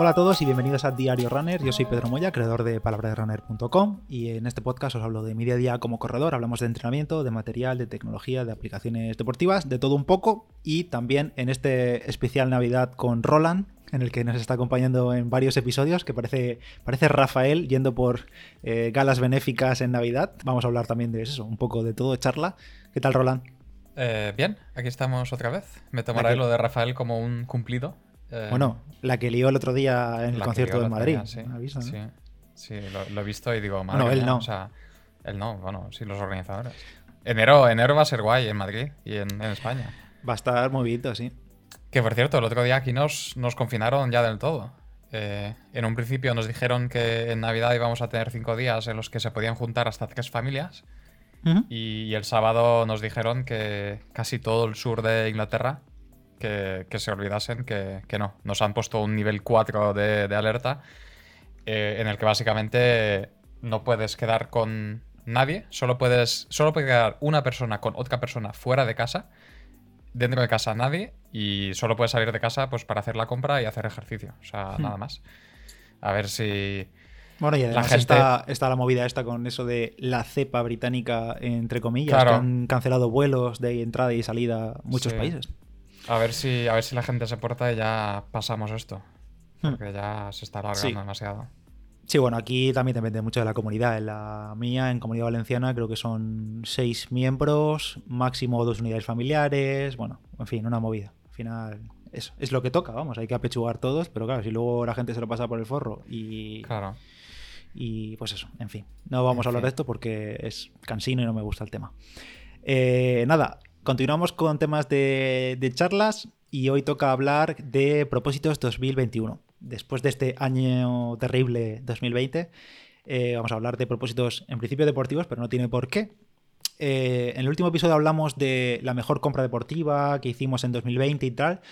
Hola a todos y bienvenidos a Diario Runner. Yo soy Pedro Moya, creador de palabraderunner.com y en este podcast os hablo de mi día a día como corredor. Hablamos de entrenamiento, de material, de tecnología, de aplicaciones deportivas, de todo un poco y también en este especial Navidad con Roland, en el que nos está acompañando en varios episodios, que parece, parece Rafael yendo por eh, galas benéficas en Navidad. Vamos a hablar también de eso, un poco de todo, charla. ¿Qué tal, Roland? Eh, bien, aquí estamos otra vez. Me tomaré lo de Rafael como un cumplido. Eh, bueno, la que lió el otro día en el concierto de Madrid. sí, sí, lo, he visto y digo, madre no, él no. O sea, él no, bueno, sí, los organizadores. Enero, enero va a ser guay en Madrid y en, España. Va a estar movido, sí. Que por cierto, el otro día aquí nos, nos confinaron ya del todo. Eh, en un principio nos dijeron que en Navidad íbamos a tener cinco días en los que se podían juntar hasta tres familias. Y, el sábado nos dijeron que casi todo el sur de Inglaterra que, se olvidasen que, no. Nos han puesto un nivel 4 de, alerta eh, en el que básicamente no puedes quedar con nadie, solo puedes solo puede quedar una persona con otra persona fuera de casa, dentro de casa nadie y solo puedes salir de casa pues para hacer la compra y hacer ejercicio, o sea, hmm. nada más. A ver si bueno, y además está, está, la movida esta con eso de la cepa británica, entre comillas, que han cancelado vuelos de entrada y salida a muchos países. A ver si, a ver si la gente se porta y ya pasamos esto. Hmm. Porque ya se está alargando demasiado. Sí, bueno, aquí también depende mucho de la comunidad. En la mía, en Comunidad Valenciana, creo que son seis miembros, máximo dos unidades familiares. Bueno, en fin, una movida. Al final, eso es lo que toca, vamos, hay que apechugar todos, pero claro, si luego la gente se lo pasa por el forro y. Claro. Y pues eso, en fin. No vamos a hablar de esto porque es cansino y no me gusta el tema. Eh, nada, Continuamos con temas de, charlas y hoy toca hablar de propósitos 2021. Después de este año terrible 2020, eh, vamos a hablar de propósitos en principio deportivos, pero no tiene por qué. Eh, en el último episodio hablamos de la mejor compra deportiva que hicimos en 2020 y tal.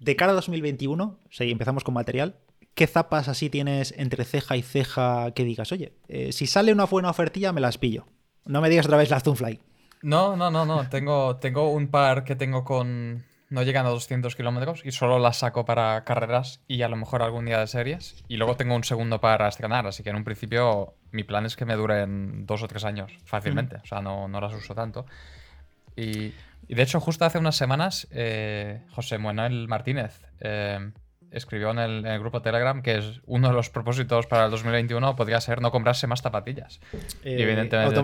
De cara a 2021, si empezamos con material, ¿qué zapas así tienes entre ceja y ceja que digas, oye, eh, si sale una buena ofertilla me las pillo? No me digas otra vez las Zoomfly. No, no, no, no. Tengo, tengo un par que tengo con. No llegan a 200 kilómetros y solo las saco para carreras y a lo mejor algún día de series. Y luego tengo un segundo para estrenar, así que en un principio mi plan es que me duren dos o tres años fácilmente. O sea, no, no las uso tanto. Y, de hecho, justo hace unas semanas, eh, José Manuel Martínez eh, escribió en el, grupo Telegram que es uno de los propósitos para el 2021 podría ser no comprarse más zapatillas. Eh, evidentemente.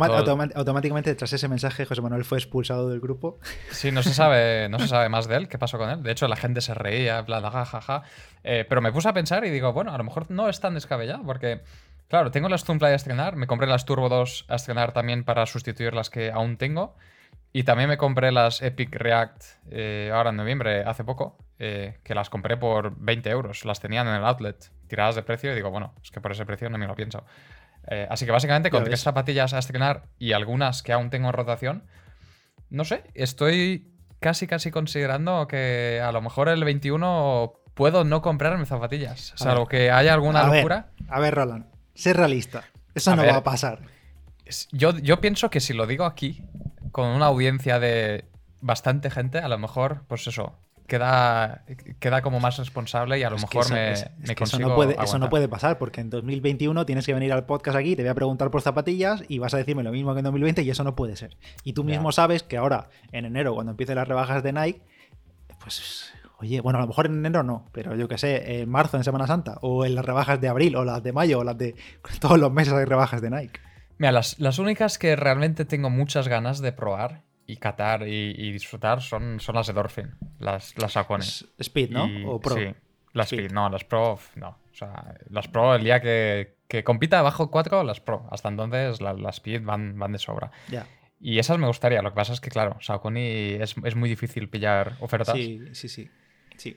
automáticamente, tras ese mensaje, José Manuel fue expulsado del grupo. Sí, no se sabe, no se sabe más de él, qué pasó con él. De hecho, la gente se reía, bla, bla, jajaja. Eh, pero me puse a pensar y digo, bueno, a lo mejor no es tan descabellado, porque. Claro, tengo las Zoom a estrenar, me compré las Turbo 2 a estrenar también para sustituir las que aún tengo. Y también me compré las Epic React eh, ahora en noviembre, hace poco, eh, que las compré por 20 euros. Las tenían en el outlet, tiradas de precio, y digo, bueno, es que por ese precio no me lo pienso. Eh, así que básicamente con tres zapatillas a estrenar y algunas que aún tengo en rotación, no sé, estoy casi casi considerando que a lo mejor el 21 puedo no comprarme zapatillas. Salvo que haya alguna locura. a ver, Roland, sé realista. Eso no va a pasar. Yo, yo pienso que si lo digo aquí, con una audiencia de bastante gente, a lo mejor, pues eso, queda, queda como más responsable y a lo mejor me, consigo eso no, puede, eso no puede pasar, porque en 2021 tienes que venir al podcast aquí, te voy a preguntar por zapatillas y vas a decirme lo mismo que en 2020 y eso no puede ser. Y tú mismo sabes que ahora, en enero, cuando empiecen las rebajas de Nike, pues Oye, bueno, a lo mejor en enero no, pero yo que sé, en marzo, en Semana Santa, o en las rebajas de abril, o las de mayo, o las de. Todos los meses hay rebajas de Nike. Mira, las, las, únicas que realmente tengo muchas ganas de probar y catar y, disfrutar son, son las de Dolphin, las, las Speed, ¿no? ¿O Pro? Sí, las Speed. no, las Pro, no. O sea, las Pro, el día que, que compita bajo 4, las Pro. Hasta entonces las Speed van, van de sobra. Ya. Y esas me gustaría. Lo que pasa es que, claro, Saucony es, es muy difícil pillar ofertas. Sí, sí, sí. sí.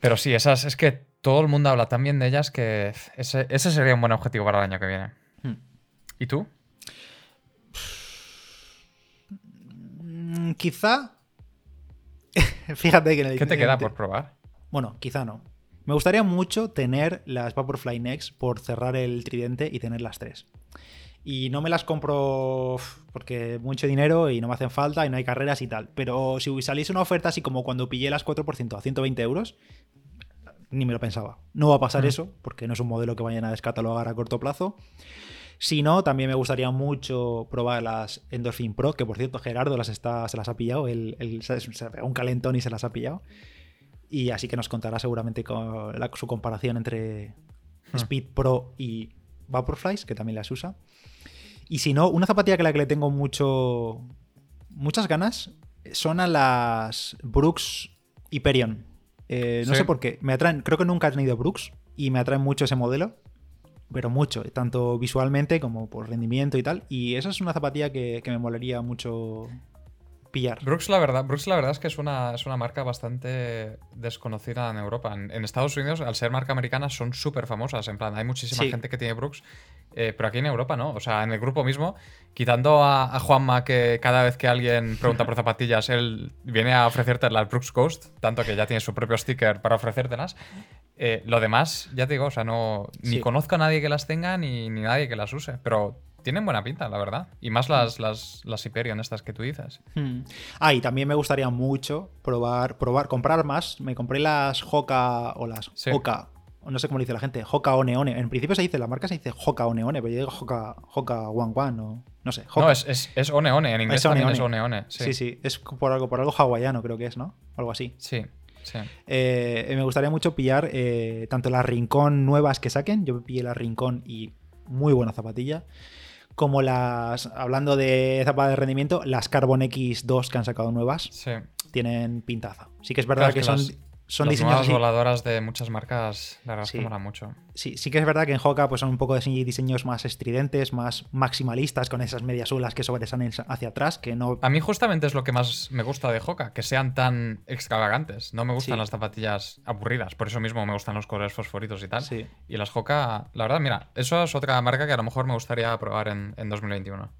Pero sí, esas es que todo el mundo habla tan bien de ellas que ese, ese sería un buen objetivo para el año que viene. ¿Y tú? Mm, quizá. Fíjate que en el ¿Qué te queda por probar? Bueno, quizá no. Me gustaría mucho tener las Vaporfly Next por cerrar el tridente y tener las tres. y no me las compro porque mucho dinero y no me hacen falta y no hay carreras y tal. Pero si saliese una oferta así como cuando pillé las 4% a 120 euros, ni me lo pensaba. No va a pasar eso porque no es un modelo que vayan a descatalogar a corto plazo. Si no, también me gustaría mucho probar las Endorphin Pro, que por cierto Gerardo las está, se las ha pillado, el, se pegó un calentón y se las ha pillado. Y así que nos contará seguramente con su comparación entre hmm. Speed Pro y Vaporflies, que también las usa. Y si no, una zapatilla que la que le tengo mucho muchas ganas son a las Brooks Hyperion. Eh, no sé por qué. Me atraen, creo que nunca he tenido Brooks y me atraen mucho ese modelo. Pero mucho, tanto visualmente como por rendimiento y tal. Y esa es una zapatilla que, que me molaría mucho pillar. Brooks, la verdad, Brooks, la verdad es que es una, es una marca bastante desconocida en Europa. En, Estados Unidos, al ser marca americana, son súper famosas. En plan, hay muchísima gente que tiene Brooks, eh, pero aquí en Europa no. O sea, en el grupo mismo, quitando a, Juanma, que cada vez que alguien pregunta por zapatillas, él viene a ofrecerte las Brooks Ghost, tanto que ya tiene su propio sticker para ofrecértelas. Eh, lo demás, ya te digo, o sea, no. Ni conozco a nadie que las tenga, ni, ni nadie que las use. Pero tienen buena pinta, la verdad. Y más las, mm. las, las Hyperion estas que tú dices. Hmm. Ah, y también me gustaría mucho probar, probar, comprar más. Me compré las Hoka o las Hoka. No sé cómo le dice la gente. Hoka One One. En principio se dice, la marca se dice Hoka One One, pero yo digo Hoka, Hoka One One o no sé. No, es, es, es, One One. En inglés es también es One One. Sí. sí, Es por algo, por algo hawaiano, creo que es, ¿no? Algo así. Sí. Sí. Eh, me gustaría mucho pillar eh, tanto las Rincón nuevas que saquen. Yo pillé la Rincón y muy buena zapatilla como las, hablando de zapatas de rendimiento, las Carbon X2 que han sacado nuevas, tienen pintaza. Sí que es verdad que, son son Las nuevas voladoras de muchas marcas, la verdad es que mola mucho. Sí, sí que es verdad que en Hoka pues, son un poco de diseños más estridentes, más maximalistas, con esas medias olas que sobresalen hacia atrás, que no... A mí justamente es lo que más me gusta de Hoka, que sean tan extravagantes. No me gustan las zapatillas aburridas, por eso mismo me gustan los colores fosforitos y tal. Y las Hoka, la verdad, mira, eso es otra marca que a lo mejor me gustaría probar en, en 2021.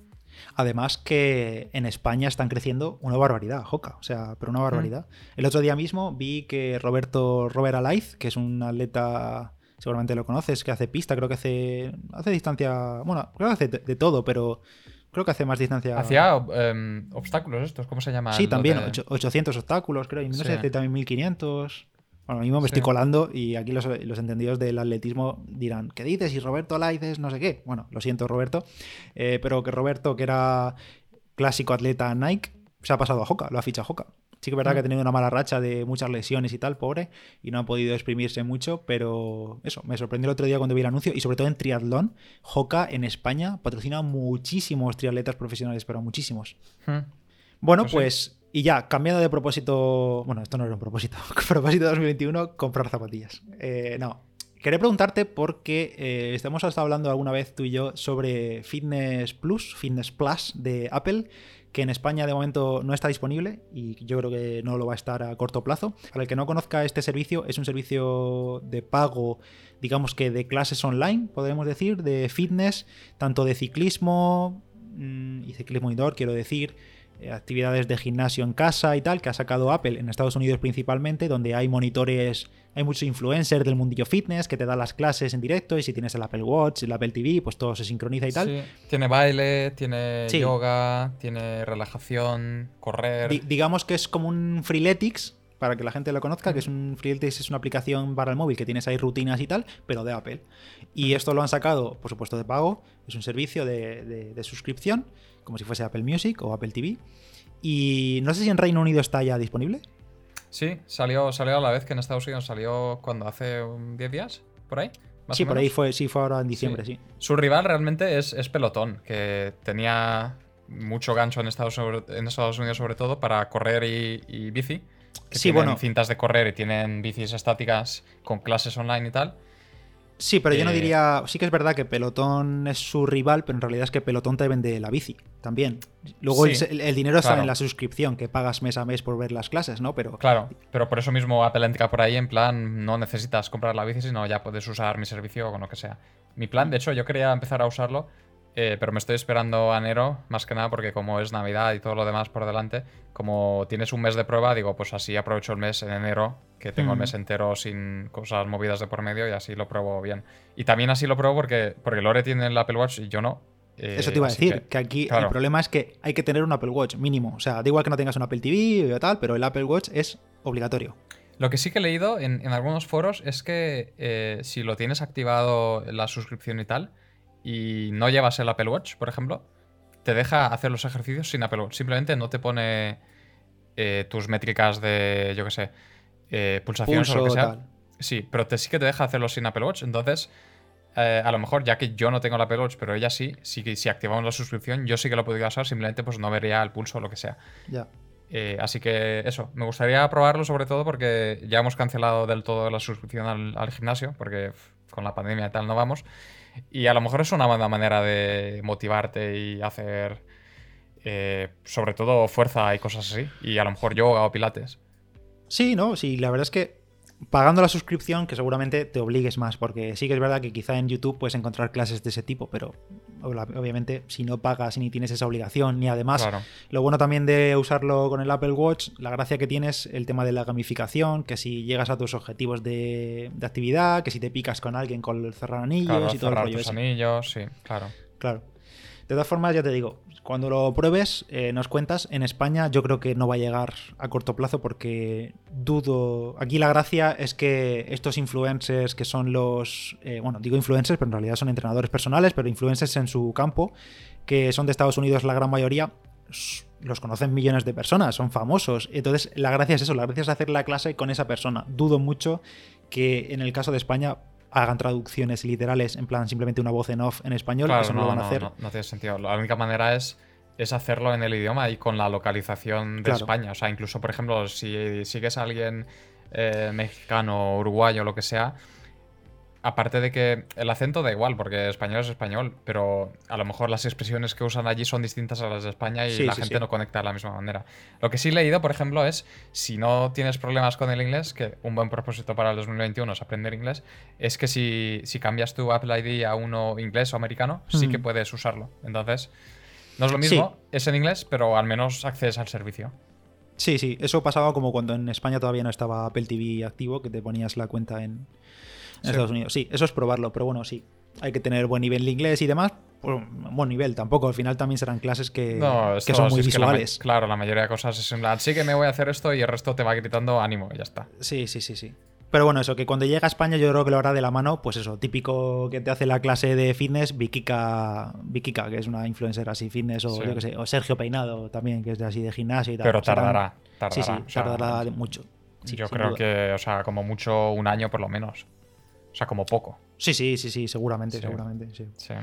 Además que en España están creciendo una barbaridad, Joca, o sea, pero una barbaridad. El otro día mismo vi que Roberto Robert Alaiz, que es un atleta, seguramente lo conoces, que hace pista, creo que hace, hace distancia, bueno, creo que hace de, todo, pero creo que hace más distancia. Hacía em, obstáculos estos, ¿cómo se llama? Sí, también, 800 obstáculos, creo, y no sé, hace también 1500. Bueno, mismo me estoy colando y aquí los, entendidos del atletismo dirán, ¿qué dices? Y Roberto Laices, no sé qué. Bueno, lo siento, Roberto. Eh, pero que Roberto, que era clásico atleta Nike, se ha pasado a Hoka, lo ha fichado a Hoka. Sí que es verdad que ha mm. tenido una mala racha de muchas lesiones y tal, pobre, y no ha podido exprimirse mucho, pero eso, me sorprendió el otro día cuando vi el anuncio, y sobre todo en triatlón, Hoka en España patrocina muchísimos triatletas profesionales, pero muchísimos. Mm. Bueno, pues, pues y ya, cambiando de propósito. Bueno, esto no era un propósito. propósito 2021, comprar zapatillas. Eh, no. Quería preguntarte porque eh, hemos estado hablando alguna vez tú y yo sobre Fitness Plus, Fitness Plus de Apple, que en España de momento no está disponible y yo creo que no lo va a estar a corto plazo. Para el que no conozca este servicio, es un servicio de pago, digamos que de clases online, podemos decir, de fitness, tanto de ciclismo mm, y ciclismo indoor, quiero decir actividades de gimnasio en casa y tal, que ha sacado Apple en Estados Unidos principalmente, donde hay monitores, hay muchos influencers del mundillo fitness que te dan las clases en directo y si tienes el Apple Watch, el Apple TV, pues todo se sincroniza y tal. Sí. Tiene baile, tiene yoga, tiene relajación, correr. digamos que es como un Freeletics, para que la gente lo conozca, que es un Freeletics es una aplicación para el móvil que tienes ahí rutinas y tal, pero de Apple. Y esto lo han sacado, por supuesto, de pago, es un servicio de suscripción como si fuese Apple Music o Apple TV. Y no sé si en Reino Unido está ya disponible. Sí, salió, salió a la vez que en Estados Unidos salió cuando hace 10 días, por ahí. sí, por ahí fue, sí, fue ahora en diciembre, sí. Su rival realmente es, es, Pelotón, que tenía mucho gancho en Estados, en Estados Unidos sobre todo para correr y, bici. Que sí, tienen bueno. cintas de correr y tienen bicis estáticas con clases online y tal. Sí, pero yo no eh, diría. Sí que es verdad que Pelotón es su rival, pero en realidad es que Pelotón te vende la bici también. Luego el, dinero está en la suscripción, que pagas mes a mes por ver las clases, ¿no? Pero. Claro, pero por eso mismo Apple por ahí en plan, no necesitas comprar la bici, sino ya puedes usar mi servicio con lo que sea. Mi plan, de hecho, yo quería empezar a usarlo eh, pero me estoy esperando a enero, más que nada porque como es Navidad y todo lo demás por delante, como tienes un mes de prueba, digo, pues así aprovecho el mes en enero, que tengo el mes entero sin cosas movidas de por medio y así lo pruebo bien. Y también así lo pruebo porque, porque Lore tiene el Apple Watch y yo no. Eso te iba a decir, que, aquí el problema es que hay que tener un Apple Watch mínimo. O sea, da igual que no tengas un Apple TV o tal, pero el Apple Watch es obligatorio. Lo que sí que he leído en, algunos foros es que eh, si lo tienes activado la suscripción y tal, y no llevas el Apple Watch, por ejemplo, te deja hacer los ejercicios sin Apple Watch. Simplemente no te pone eh, tus métricas de, yo qué sé, eh, pulsaciones o lo que sea. Sí, pero te, sí que te deja hacerlo sin Apple Watch. Entonces, a lo mejor, ya que yo no tengo el Apple Watch, pero ella sí, sí si activamos la suscripción, yo sí que lo podría usar, simplemente pues no vería el pulso o lo que sea. Ya. Eh, así que eso, me gustaría probarlo sobre todo porque ya hemos cancelado del todo la suscripción al, gimnasio, porque con la pandemia y tal no vamos. Y a lo mejor es una buena manera de motivarte y hacer eh, sobre todo fuerza y cosas así. Y a lo mejor yoga o pilates. Sí, no, sí, la verdad es que pagando la suscripción, que seguramente te obligues más, porque sí que es verdad que quizá en YouTube puedes encontrar clases de ese tipo, pero obviamente si no pagas ni tienes esa obligación, ni además, lo bueno también de usarlo con el Apple Watch, la gracia que tienes, el tema de la gamificación, que si llegas a tus objetivos de, actividad, que si te picas con alguien con el cerrar anillos y todo el rollo. Tus anillos, sí, claro. Claro. De todas formas, ya te digo, cuando lo pruebes, eh, nos cuentas. En España yo creo que no va a llegar a corto plazo porque dudo... Aquí la gracia es que estos influencers que son los... Eh, bueno, digo influencers, pero en realidad son entrenadores personales, pero influencers en su campo, que son de Estados Unidos la gran mayoría, los conocen millones de personas, son famosos. Entonces la gracia es eso, la gracia es hacer la clase con esa persona. Dudo mucho que en el caso de España hagan traducciones literales, en plan simplemente una voz en off en español, eso no, lo van a hacer. No, tiene sentido. La única manera es, es hacerlo en el idioma y con la localización de España. O sea, incluso, por ejemplo, si sigues a alguien eh, mexicano, uruguayo, lo que sea, Aparte de que el acento da igual, porque español es español, pero a lo mejor las expresiones que usan allí son distintas a las de España y la gente no conecta de la misma manera. Lo que sí he leído, por ejemplo, es si no tienes problemas con el inglés, que un buen propósito para el 2021 es aprender inglés, es que si, cambias tu Apple ID a uno inglés o americano, sí que mm. puedes usarlo. Entonces, no es lo mismo, es en inglés, pero al menos accedes al servicio. Sí, sí, eso pasaba como cuando en España todavía no estaba Apple TV activo, que te ponías la cuenta en, en Estados Unidos. Sí, eso es probarlo, pero bueno, sí. Hay que tener buen nivel de inglés y demás. Pues, buen nivel tampoco. Al final también serán clases que, que son muy visuales. claro, la mayoría de cosas es en plan, sí que me voy a hacer esto y el resto te va gritando ánimo y ya está. Sí, sí, sí, sí. Pero bueno, eso, que cuando llega a España yo creo que lo hará de la mano, pues eso, típico que te hace la clase de fitness, Vikika, Vikika que es una influencer así fitness, o yo qué sé, o Sergio Peinado también, que es de así de gimnasio y tal. Pero tardará, tardará. Sí, sí, tardará mucho. yo creo que, o sea, como mucho un año por lo menos. O sea, como poco. Sí, sí, sí, sí, seguramente, seguramente, sí. sí.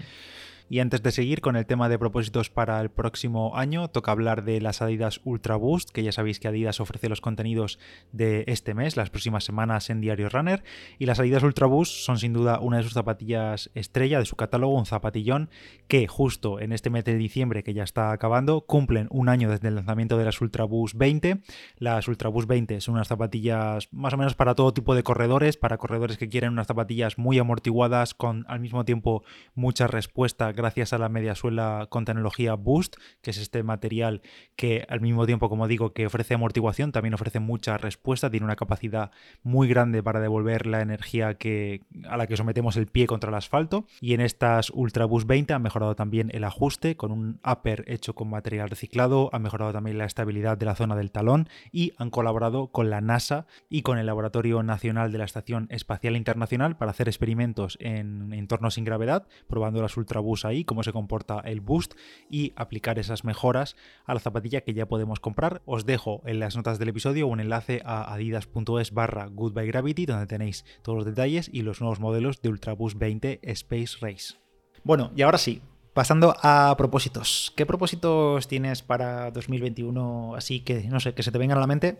Y antes de seguir con el tema de propósitos para el próximo año, toca hablar de las Adidas Ultra Boost, que ya sabéis que Adidas ofrece los contenidos de este mes, las próximas semanas en Diario Runner. Y las Adidas Ultra Boost son sin duda una de sus zapatillas estrella de su catálogo, un zapatillón que justo en este mes de diciembre, que ya está acabando, cumplen un año desde el lanzamiento de las Ultra Boost 20. Las Ultra Boost 20 son unas zapatillas más o menos para todo tipo de corredores, para corredores que quieren unas zapatillas muy amortiguadas con al mismo tiempo mucha respuesta gracias a la mediasuela con tecnología Boost, que es este material que al mismo tiempo, como digo, que ofrece amortiguación, también ofrece mucha respuesta, tiene una capacidad muy grande para devolver la energía que, a la que sometemos el pie contra el asfalto. Y en estas Ultra Boost 20 ha mejorado también el ajuste con un upper hecho con material reciclado, ha mejorado también la estabilidad de la zona del talón y han colaborado con la NASA y con el Laboratorio Nacional de la Estación Espacial Internacional para hacer experimentos en entornos sin gravedad, probando las Ultra Boost ahí, cómo se comporta el boost y aplicar esas mejoras a la zapatilla que ya podemos comprar. Os dejo en las notas del episodio un enlace a adidas.es barra goodbye donde tenéis todos los detalles y los nuevos modelos de Ultraboost 20 Space Race. Bueno, y ahora sí, Pasando a propósitos. ¿Qué propósitos tienes para 2021 así que, no sé, que se te vengan a la mente?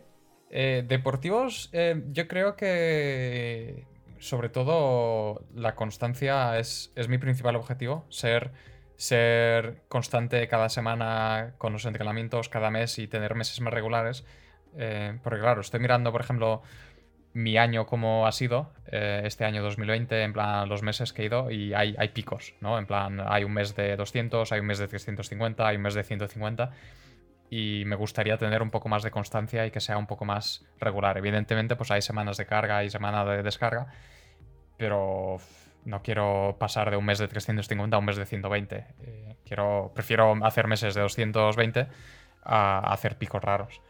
Eh, deportivos, eh, yo creo que sobre todo la constancia es, mi principal objetivo, ser, ser constante cada semana con los entrenamientos, cada mes y tener meses más regulares. Eh, porque claro, estoy mirando, por ejemplo, mi año como ha sido, eh, este año 2020, en plan los meses que he ido, y hay, hay picos, ¿no? En plan, hay un mes de 200, hay un mes de 350, hay un mes de 150 y me gustaría tener un poco más de constancia y que sea un poco más regular. Evidentemente, pues hay semanas de carga y semanas de descarga, pero no quiero pasar de un mes de 350 a un mes de 120. Eh, quiero, prefiero hacer meses de 220 a hacer picos raros.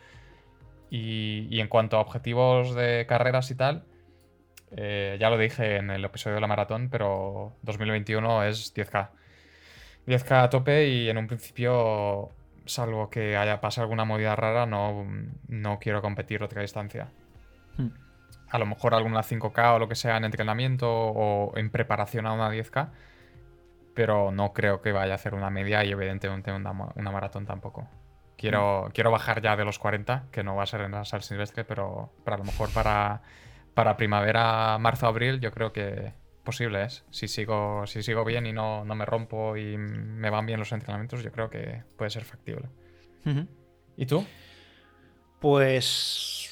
Y, en cuanto a objetivos de carreras y tal, eh, ya lo dije en el episodio de la maratón, pero 2021 es 10K. 10K a tope y en un principio, salvo que haya pasado alguna movida rara, no, no quiero competir otra distancia. Hmm. A lo mejor alguna 5K o lo que sea en entrenamiento o en preparación a una 10K, pero no creo que vaya a hacer una media y evidentemente una, una maratón tampoco. Quiero, mm. quiero bajar ya de los 40, que no va a ser en la sal silvestre, pero, a lo mejor para, para primavera, marzo, abril, yo creo que posible es. Si sigo, si sigo bien y no, no me rompo y me van bien los entrenamientos, yo creo que puede ser factible. ¿Y tú? Pues.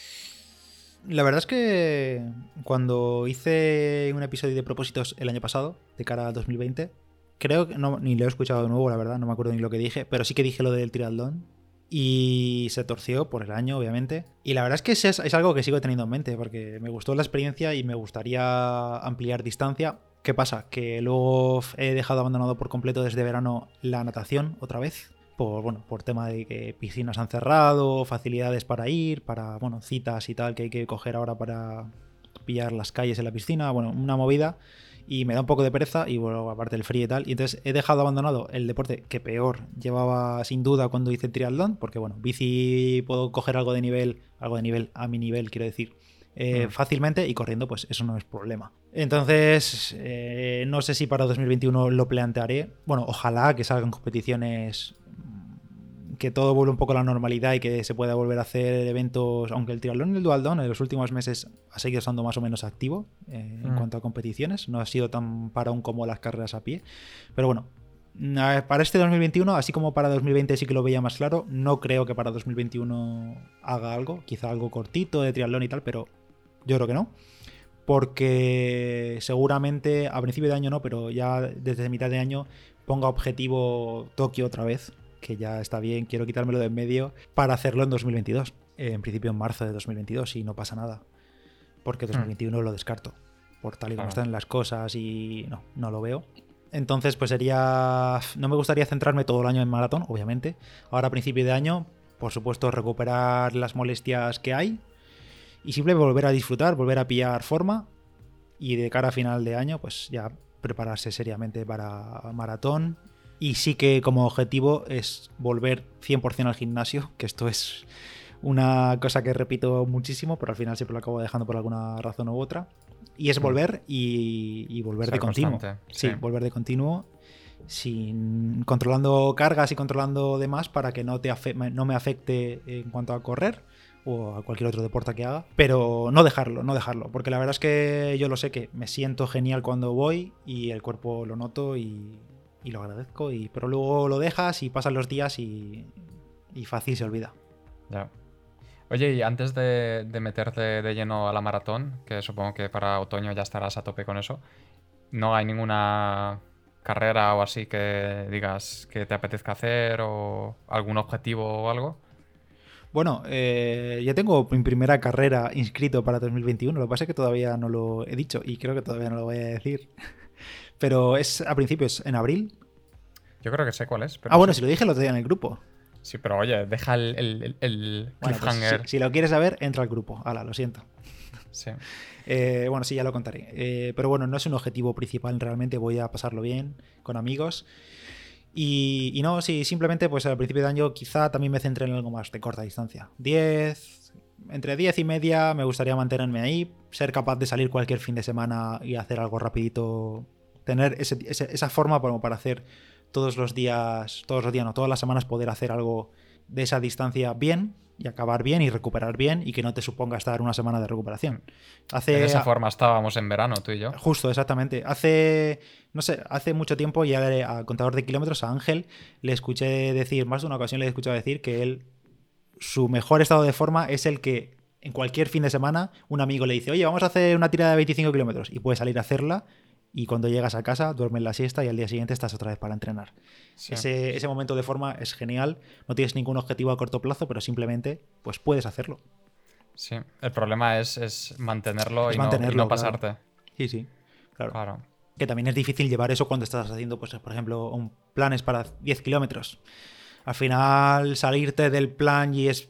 La verdad es que cuando hice un episodio de propósitos el año pasado, de cara a 2020, creo que no, ni lo he escuchado de nuevo, la verdad, no me acuerdo ni lo que dije, pero sí que dije lo del triatlón y se torció por el año, obviamente. Y la verdad es que es, es, algo que sigo teniendo en mente, porque me gustó la experiencia y me gustaría ampliar distancia. ¿Qué pasa? Que luego he dejado abandonado por completo desde verano la natación otra vez. Por, bueno, por tema de que piscinas han cerrado, facilidades para ir, para bueno, citas y tal que hay que coger ahora para pillar las calles en la piscina. Bueno, una movida y me da un poco de pereza y bueno, aparte del frío y tal. Y entonces he dejado abandonado el deporte que peor llevaba sin duda cuando hice triatlón, porque bueno, bici puedo coger algo de nivel, algo de nivel a mi nivel, quiero decir, eh, mm. fácilmente y corriendo pues eso no es problema. Entonces, eh, no sé si para 2021 lo plantearé. Bueno, ojalá que salgan competiciones que todo vuelva un poco a la normalidad y que se pueda volver a hacer eventos, aunque el triatlón y el dualdón en los últimos meses ha seguido estando más o menos activo eh, en mm. cuanto a competiciones, no ha sido tan parón como las carreras a pie, pero bueno, para este 2021, así como para 2020 sí que lo veía más claro, no creo que para 2021 haga algo, quizá algo cortito de triatlón y tal, pero yo creo que no. Porque seguramente a principio de año no, pero ya desde mitad de año ponga objetivo Tokio otra vez, que ya está bien, quiero quitármelo de en medio para hacerlo en 2022. en principio en marzo de 2022 y no pasa nada. Porque 2021 hmm. lo descarto. Por tal y como están las cosas y no, no lo veo. Entonces, pues sería. No me gustaría centrarme todo el año en maratón, obviamente. Ahora, a principio de año, por supuesto, recuperar las molestias que hay. Y simplemente volver a disfrutar, volver a pillar forma. Y de cara a final de año, pues ya prepararse seriamente para maratón y sí que como objetivo es volver 100% al gimnasio, que esto es una cosa que repito muchísimo, pero al final siempre lo acabo dejando por alguna razón u otra. Y es mm. volver y, volver de continuo. Sí, volver de continuo. Sin, controlando cargas y controlando demás para que no, te no me afecte en cuanto a correr o a cualquier otro deporte que haga, pero no dejarlo, no dejarlo, porque la verdad es que yo lo sé que me siento genial cuando voy y el cuerpo lo noto y, y lo agradezco, y, pero luego lo dejas y pasan los días y, y fácil se olvida. Ya. Oye, y antes de, meterte de lleno a la maratón, que supongo que para otoño ya estarás a tope con eso, ¿no hay ninguna carrera o así que digas que te apetezca hacer o algún objetivo o algo? Bueno, eh, ya tengo mi primera carrera inscrito para 2021, lo que pasa es que todavía no lo he dicho y creo que todavía no lo voy a decir. Pero es a principios, en abril. Yo creo que sé cuál es. ah, bueno, si lo dije el otro día en el grupo. Sí, pero oye, deja el, el, pues si, lo quieres saber, entra al grupo. Hala, lo siento. Sí. Eh, bueno, sí, ya lo contaré. Eh, pero bueno, no es un objetivo principal realmente. Voy a pasarlo bien con amigos. Y, y, no, sí, simplemente pues al principio de año quizá también me centré en algo más de corta distancia. 10, entre 10 y media me gustaría mantenerme ahí, ser capaz de salir cualquier fin de semana y hacer algo rapidito tener esa forma como para hacer todos los días, todos los días, no, todas las semanas poder hacer algo de esa distancia bien y acabar bien y recuperar bien y que no te suponga estar una semana de recuperación. Hace, de esa forma estábamos en verano, tú y yo. Justo, exactamente. Hace, no sé, hace mucho tiempo ya al contador de kilómetros, a Ángel, le escuché decir, más de una ocasión le he escuchado decir que él, su mejor estado de forma es el que en cualquier fin de semana un amigo le dice, oye, vamos a hacer una tirada de 25 kilómetros y puede salir a hacerla y cuando llegas a casa duermes la siesta y al día siguiente estás otra vez para entrenar. Ese, momento de forma es genial, no tienes ningún objetivo a corto plazo, pero simplemente pues puedes hacerlo. Sí, el problema es, mantenerlo, y, no, pasarte. Sí, sí, claro. que también es difícil llevar eso cuando estás haciendo, pues, por ejemplo, un planes para 10 kilómetros. Al final, salirte del plan y es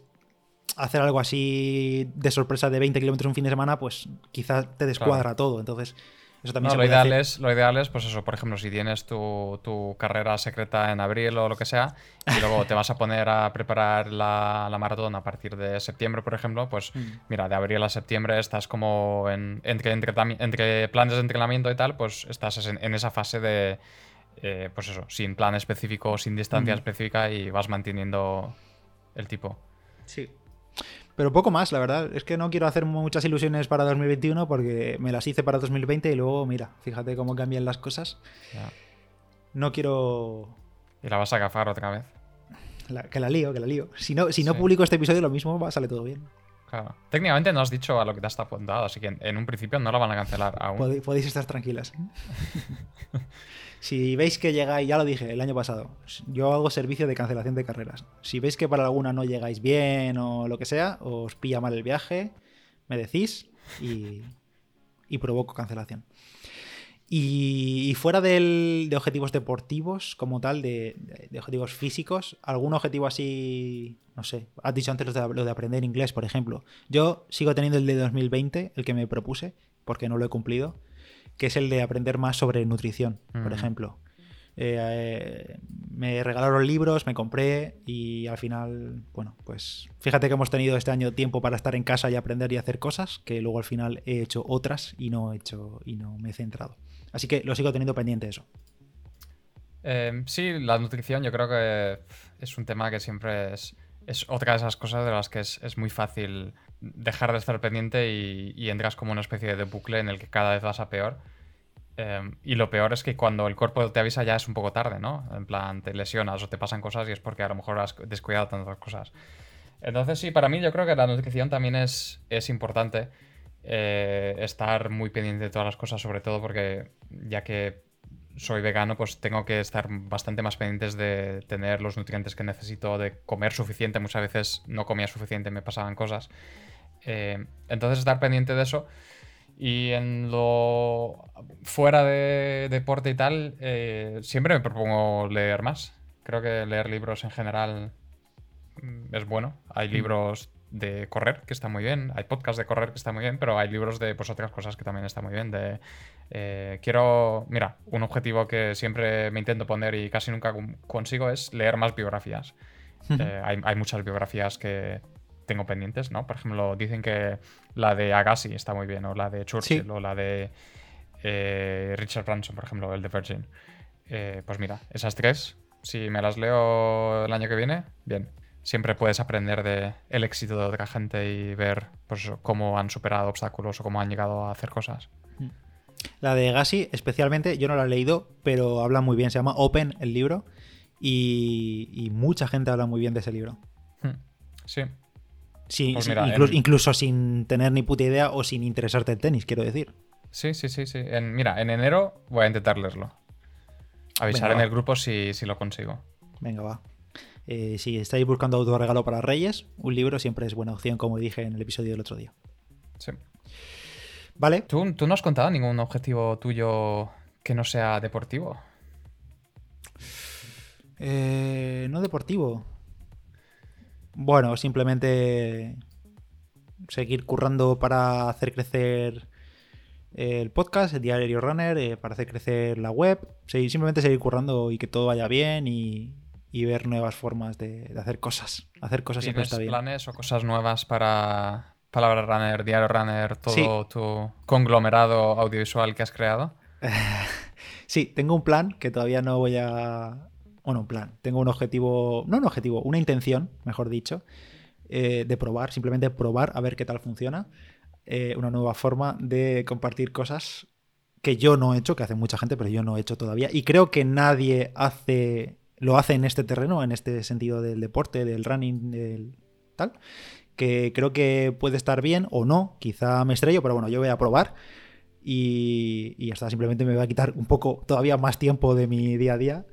hacer algo así de sorpresa de 20 kilómetros un fin de semana, pues quizás te descuadra todo. Entonces, eso también lo, ideal es, lo ideal es, pues eso, por ejemplo, si tienes tu, carrera secreta en abril o lo que sea, y luego te vas a poner a preparar la, maratón a partir de septiembre, por ejemplo, pues mm. mira, de abril a septiembre estás como en, entre, entre, planes de entrenamiento y tal, pues estás en, esa fase de, eh, pues eso, sin plan específico, sin distancia mm. específica y vas manteniendo el tipo. Sí, pero poco más, la verdad. Es que no quiero hacer muchas ilusiones para 2021 porque me las hice para 2020 y luego, mira, fíjate cómo cambian las cosas. No quiero. ¿Y la vas a cafar otra vez? que la lío, que la lío. Si no, si no publico este episodio, lo mismo va, sale todo bien. Claro. Técnicamente no has dicho a lo que te has apuntado, así que en, un principio no la van a cancelar aún. podéis estar tranquilas. Si veis que llegáis, ya lo dije el año pasado, yo hago servicio de cancelación de carreras. Si veis que para alguna no llegáis bien o lo que sea, os pilla mal el viaje, me decís y, provoco cancelación. Y, fuera de objetivos deportivos, como tal, de, objetivos físicos, algún objetivo así, no sé, has dicho antes lo de, lo de aprender inglés, por ejemplo. Yo sigo teniendo el de 2020, el que me propuse, porque no lo he cumplido que es el de aprender más sobre nutrición, por ejemplo. Eh, me regalaron libros, me compré y al final, bueno, pues fíjate que hemos tenido este año tiempo para estar en casa y aprender y hacer cosas, que luego al final he hecho otras y no he hecho y no me he centrado. Así que lo sigo teniendo pendiente eso. Eh, sí, la nutrición yo creo que es un tema que siempre es, otra de esas cosas de las que es, muy fácil dejar de estar pendiente y, entras como una especie de bucle en el que cada vez vas a peor. Em, y lo peor es que cuando el cuerpo te avisa ya es un poco tarde, ¿no? En plan, te lesionas o te pasan cosas y es porque a lo mejor has descuidado tantas cosas. Entonces sí, para mí yo creo que la nutrición también es importante. Eh, estar muy pendiente de todas las cosas, sobre todo porque ya que soy vegano, pues tengo que estar bastante más pendientes de tener los nutrientes que necesito, de comer suficiente. Muchas veces no comía suficiente, me pasaban cosas. Eh, entonces estar pendiente de eso. Y en lo fuera de deporte y tal, eh, siempre me propongo leer más. Creo que leer libros en general mm, es bueno. Hay mm. libros de correr que está muy bien, hay podcasts de correr que está muy bien, pero hay libros de pues, otras cosas que también está muy bien. De eh, quiero, mira, un objetivo que siempre me intento poner y casi nunca consigo es leer más biografías. hay, hay, muchas biografías que tengo pendientes, ¿no? Por ejemplo, dicen que la de Agassi está muy bien, o la de Churchill, o la de eh, Richard Branson, por ejemplo, el de Virgin. Eh, pues mira, esas tres, si me las leo el año que viene, bien. Siempre puedes aprender de el éxito de otra gente y ver pues, cómo han superado obstáculos o cómo han llegado a hacer cosas. Mm. La de Agassi, especialmente, yo no la he leído, pero habla muy bien. Se llama Open el libro y, mucha gente habla muy bien de ese libro. Mm. Sí, Sí, pues incluso, sin tener ni puta idea o sin interesarte en tenis, quiero decir. Sí, sí, sí, sí. mira, en enero voy a intentar leerlo. Avisar en el grupo si, lo consigo. Venga, va. Eh, si estáis buscando autorregalo para Reyes, un libro siempre es buena opción, como dije en el episodio del otro día. Sí. Vale. ¿Tú, no has contado ningún objetivo tuyo que no sea deportivo? Eh, no deportivo. Bueno, simplemente seguir currando para hacer crecer el podcast, el diario Runner, eh, para hacer crecer la web, simplemente seguir currando y que todo vaya bien y, ver nuevas formas de, hacer cosas. Hacer cosas siempre está bien. planes o cosas nuevas para Palabra Runner, Diario Runner, todo tu conglomerado audiovisual que has creado? sí, tengo un plan que todavía no voy a, bueno, un plan, tengo un objetivo, no un objetivo, una intención, mejor dicho, eh, de probar, simplemente probar a ver qué tal funciona. Eh, una nueva forma de compartir cosas que yo no he hecho, que hace mucha gente, pero yo no he hecho todavía. Y creo que nadie hace, lo hace en este terreno, en este sentido del deporte, del running, del tal. Que creo que puede estar bien o no, quizá me estrello, pero bueno, yo voy a probar. Y, y hasta simplemente me va a quitar un poco, todavía más tiempo de mi día a día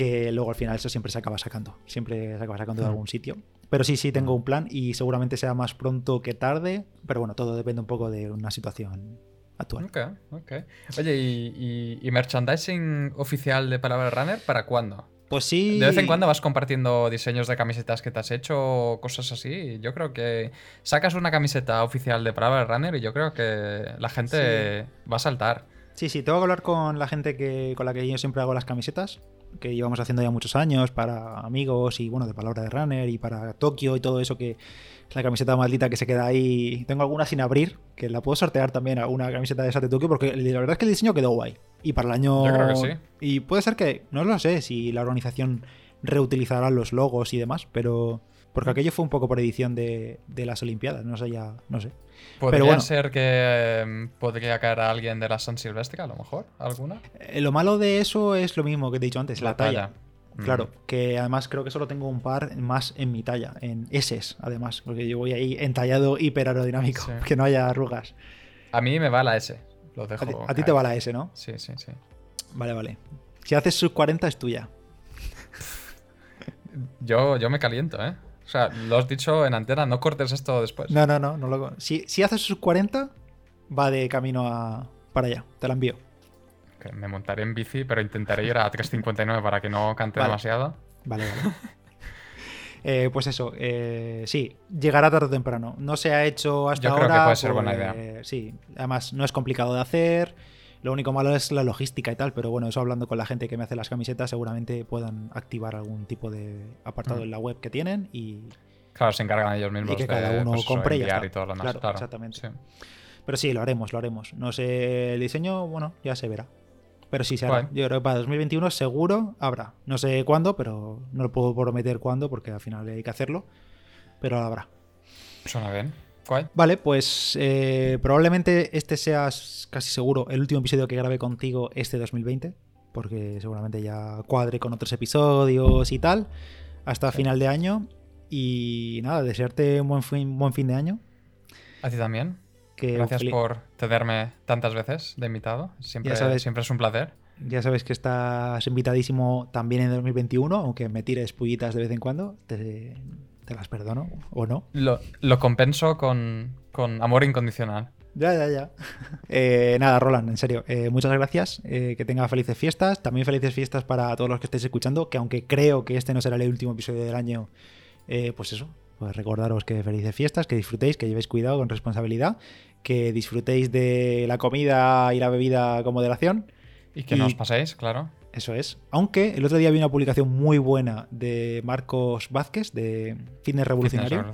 que luego al final eso siempre se acaba sacando, siempre se acaba sacando de algún sitio. Pero sí, sí, tengo un plan y seguramente sea más pronto que tarde, pero bueno, todo depende un poco de una situación actual. Ok, ok. Oye, ¿y, merchandising oficial de Palabra Runner para cuándo? Pues sí. De vez en cuando vas compartiendo diseños de camisetas que te has hecho o cosas así. Yo creo que sacas una camiseta oficial de Palabra Runner y yo creo que la gente va a saltar. Sí, sí, tengo que hablar con la gente que, con la que yo siempre hago las camisetas, que llevamos haciendo ya muchos años para amigos y bueno, de Palabra de Runner y para Tokio y todo eso que la camiseta maldita que se queda ahí. Tengo alguna sin abrir, que la puedo sortear también a una camiseta de esa de Tokio, porque la verdad es que el diseño quedó guay. Y para el año. Yo creo que sí. Y puede ser que, no lo sé, si la organización reutilizará los logos y demás, pero. Porque aquello fue un poco por edición de, las Olimpiadas, no sé, ya. No sé. Podría ser que em, podría caer a alguien de la San Silvestre, a lo mejor, alguna. Eh, lo malo de eso es lo mismo que te he dicho antes, la, talla. Claro, mm. que además creo que solo tengo un par más en mi talla, en S además, porque yo voy ahí entallado hiper aerodinámico, que no haya arrugas. A mí me va la S, lo dejo. A ti, te va la S, ¿no? Sí, sí, sí. Vale, vale. Si haces sub 40 es tuya. yo, yo me caliento, ¿eh? O sea, lo has dicho en antena, no cortes esto después. No, no, no. no lo... si, si haces sub 40, va de camino a... para allá. Te la envío me montaré en bici, pero intentaré ir a 3.59 para que no cante demasiado. Vale, vale. Eh, pues eso, eh, sí, llegará tarde o temprano. No se ha hecho hasta ahora. Yo creo que puede ser buena idea. Eh, sí, además no es complicado de hacer. Lo único malo es la logística y tal, pero bueno, eso hablando con la gente que me hace las camisetas, seguramente puedan activar algún tipo de apartado mm. en la web que tienen y. Claro, se encargan ellos mismos y que de cada uno pues compre y, y todo lo demás. Claro, exactamente. Pero sí, lo haremos, lo haremos. No sé, el diseño, bueno, ya se verá. Pero sí se hará. Yo creo que para 2021 seguro habrá. No sé cuándo, pero no lo puedo prometer cuándo porque al final hay que hacerlo. Pero habrá. Suena bien. ¿Cuál? Vale, pues eh, probablemente este sea casi seguro el último episodio que grabe contigo este 2020. Porque seguramente ya cuadre con otros episodios y tal. Hasta final de año. Y nada, desearte un buen fin, buen fin de año. A ti también. Gracias por tenerme tantas veces de invitado. Siempre, siempre es un placer. Ya sabes que estás invitadísimo también en 2021, aunque me tires pullitas de vez en cuando. Te, las perdono o no. Lo, compenso con, amor incondicional. Ya, ya, ya. Eh, nada, Roland, en serio, eh, muchas gracias. Eh, que tenga felices fiestas. También felices fiestas para todos los que estéis escuchando, que aunque creo que este no será el último episodio del año, pues eso, pues recordaros que felices fiestas, que disfrutéis, que llevéis cuidado con responsabilidad que disfrutéis de la comida y la bebida con moderación. Y que no os paséis, claro. Eso es. Aunque el otro día vi una publicación muy buena de Marcos Vázquez, de Fitness Revolucionario,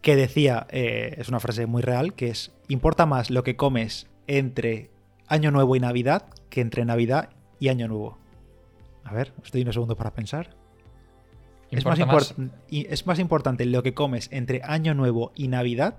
que decía, eh, es una frase muy real, que es, importa más lo que comes entre Año Nuevo y Navidad que entre Navidad y Año Nuevo. A ver, os doy unos segundos para pensar. Es más, es más importante lo que comes entre Año Nuevo y Navidad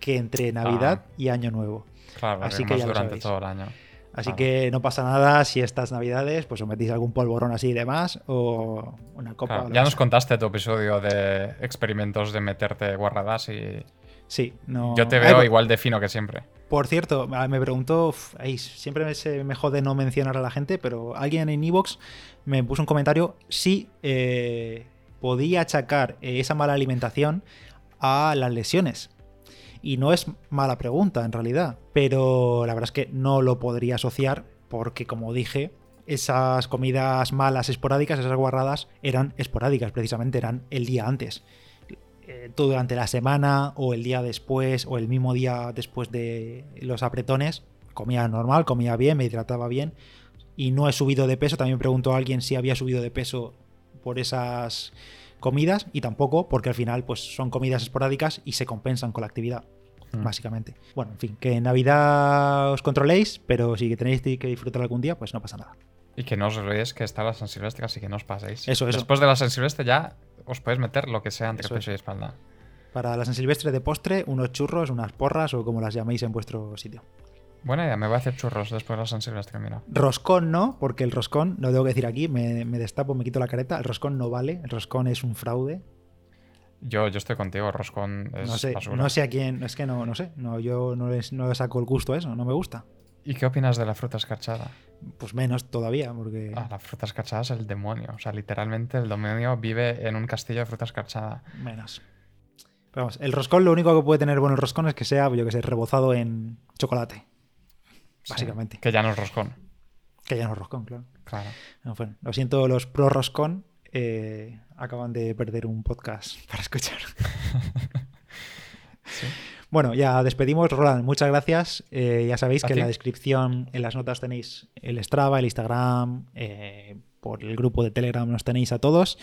que entre Navidad ah. y Año Nuevo. Claro, así que ya durante todo el año. Así que no pasa nada si estas navidades pues os metís algún polvorón así y demás o una copa. ya nos contaste tu episodio de experimentos de meterte guarradas y... Sí, no... Yo te veo igual de fino que siempre. Por cierto, me preguntó, siempre me, me jode no mencionar a la gente, pero alguien en Evox me puso un comentario si eh, podía achacar esa mala alimentación a las lesiones. Y no es mala pregunta en realidad, pero la verdad es que no lo podría asociar porque como dije, esas comidas malas esporádicas, esas guarradas, eran esporádicas, precisamente eran el día antes. Eh, todo durante la semana o el día después o el mismo día después de los apretones, comía normal, comía bien, me hidrataba bien y no he subido de peso. También preguntó a alguien si había subido de peso por esas comidas y tampoco porque al final pues son comidas esporádicas y se compensan con la actividad. Mm. Básicamente. Bueno, en fin, que en Navidad os controléis, pero si tenéis que disfrutar algún día, pues no pasa nada. Y que no os olvidéis que está la San Silvestre, así que no os paséis. Eso, eso. Después de la San Silvestre ya os podéis meter lo que sea entre pecho y espalda. Para la San Silvestre de postre, unos churros, unas porras o como las llaméis en vuestro sitio. Buena idea, me voy a hacer churros después de la San Silvestre, mira. Roscón no, porque el roscón, lo tengo que decir aquí, me, destapo, me quito la careta. El roscón no vale, el roscón es un fraude. Yo, yo estoy contigo, roscón es no sé, No sé a quién, es que no, no sé, no, yo no, les, no le saco el gusto a eso, no me gusta. ¿Y qué opinas de la fruta escarchada? Pues menos todavía, porque... Ah, la fruta escarchada es el demonio, o sea, literalmente el demonio vive en un castillo de fruta escarchada. Menos. vamos, el roscón lo único que puede tener bueno el roscón es que sea, yo que sé, rebozado en chocolate básicamente. Que ya no es roscón. Que ya no es roscón, claro. Claro. No, bueno, lo siento, los pro roscón eh, acaban de perder un podcast para escuchar. Sí. Bueno, ya despedimos. Roland, muchas gracias. Eh, ya sabéis que en la descripción, en las notas tenéis el Strava, el Instagram, eh, por el grupo de Telegram nos tenéis a todos.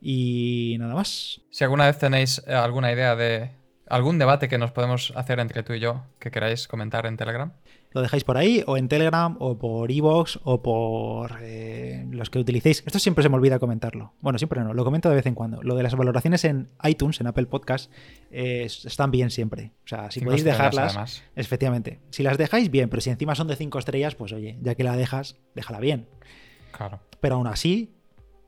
Y nada más. Si alguna vez tenéis alguna idea de algún debate que nos podemos hacer entre tú y yo que queráis comentar en Telegram, Lo dejáis por ahí, o en Telegram, o por Evox, o por eh, los que utilicéis. Esto siempre se me olvida comentarlo. Bueno, siempre no, lo comento de vez en cuando. Lo de las valoraciones en iTunes, en Apple Podcast, eh, están bien siempre. O sea, si Cinco podéis dejarlas, además. efectivamente. Si las dejáis, bien, pero si encima son de 5 estrellas, pues oye, ya que la dejas, déjala bien. Claro. Pero aún así,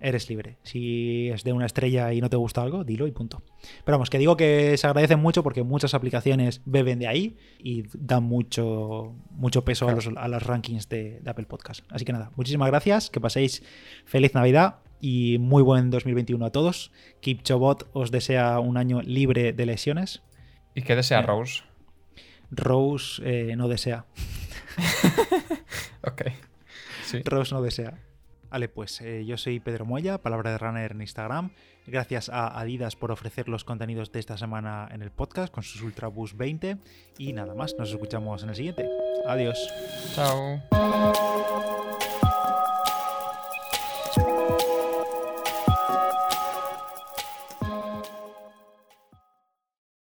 eres libre. Si es de una estrella y no te gusta algo, dilo y punto. Pero vamos, que digo que se agradece mucho porque muchas aplicaciones beben de ahí y dan mucho, mucho peso a, los, a los rankings de, de Apple Podcast. Así que nada, muchísimas gracias, que paséis feliz Navidad y muy buen 2021 a todos. Keep Chobot os desea un año libre de lesiones. ¿Y qué desea Bien. Rose? Rose eh, no desea. Ok. Sí. Rose no desea. Vale, pues eh, yo soy Pedro Moya, palabra de runner en Instagram. Gracias a Adidas por ofrecer los contenidos de esta semana en el podcast con sus Ultraboost 20. Y nada más, nos escuchamos en el siguiente. Adiós. Chao.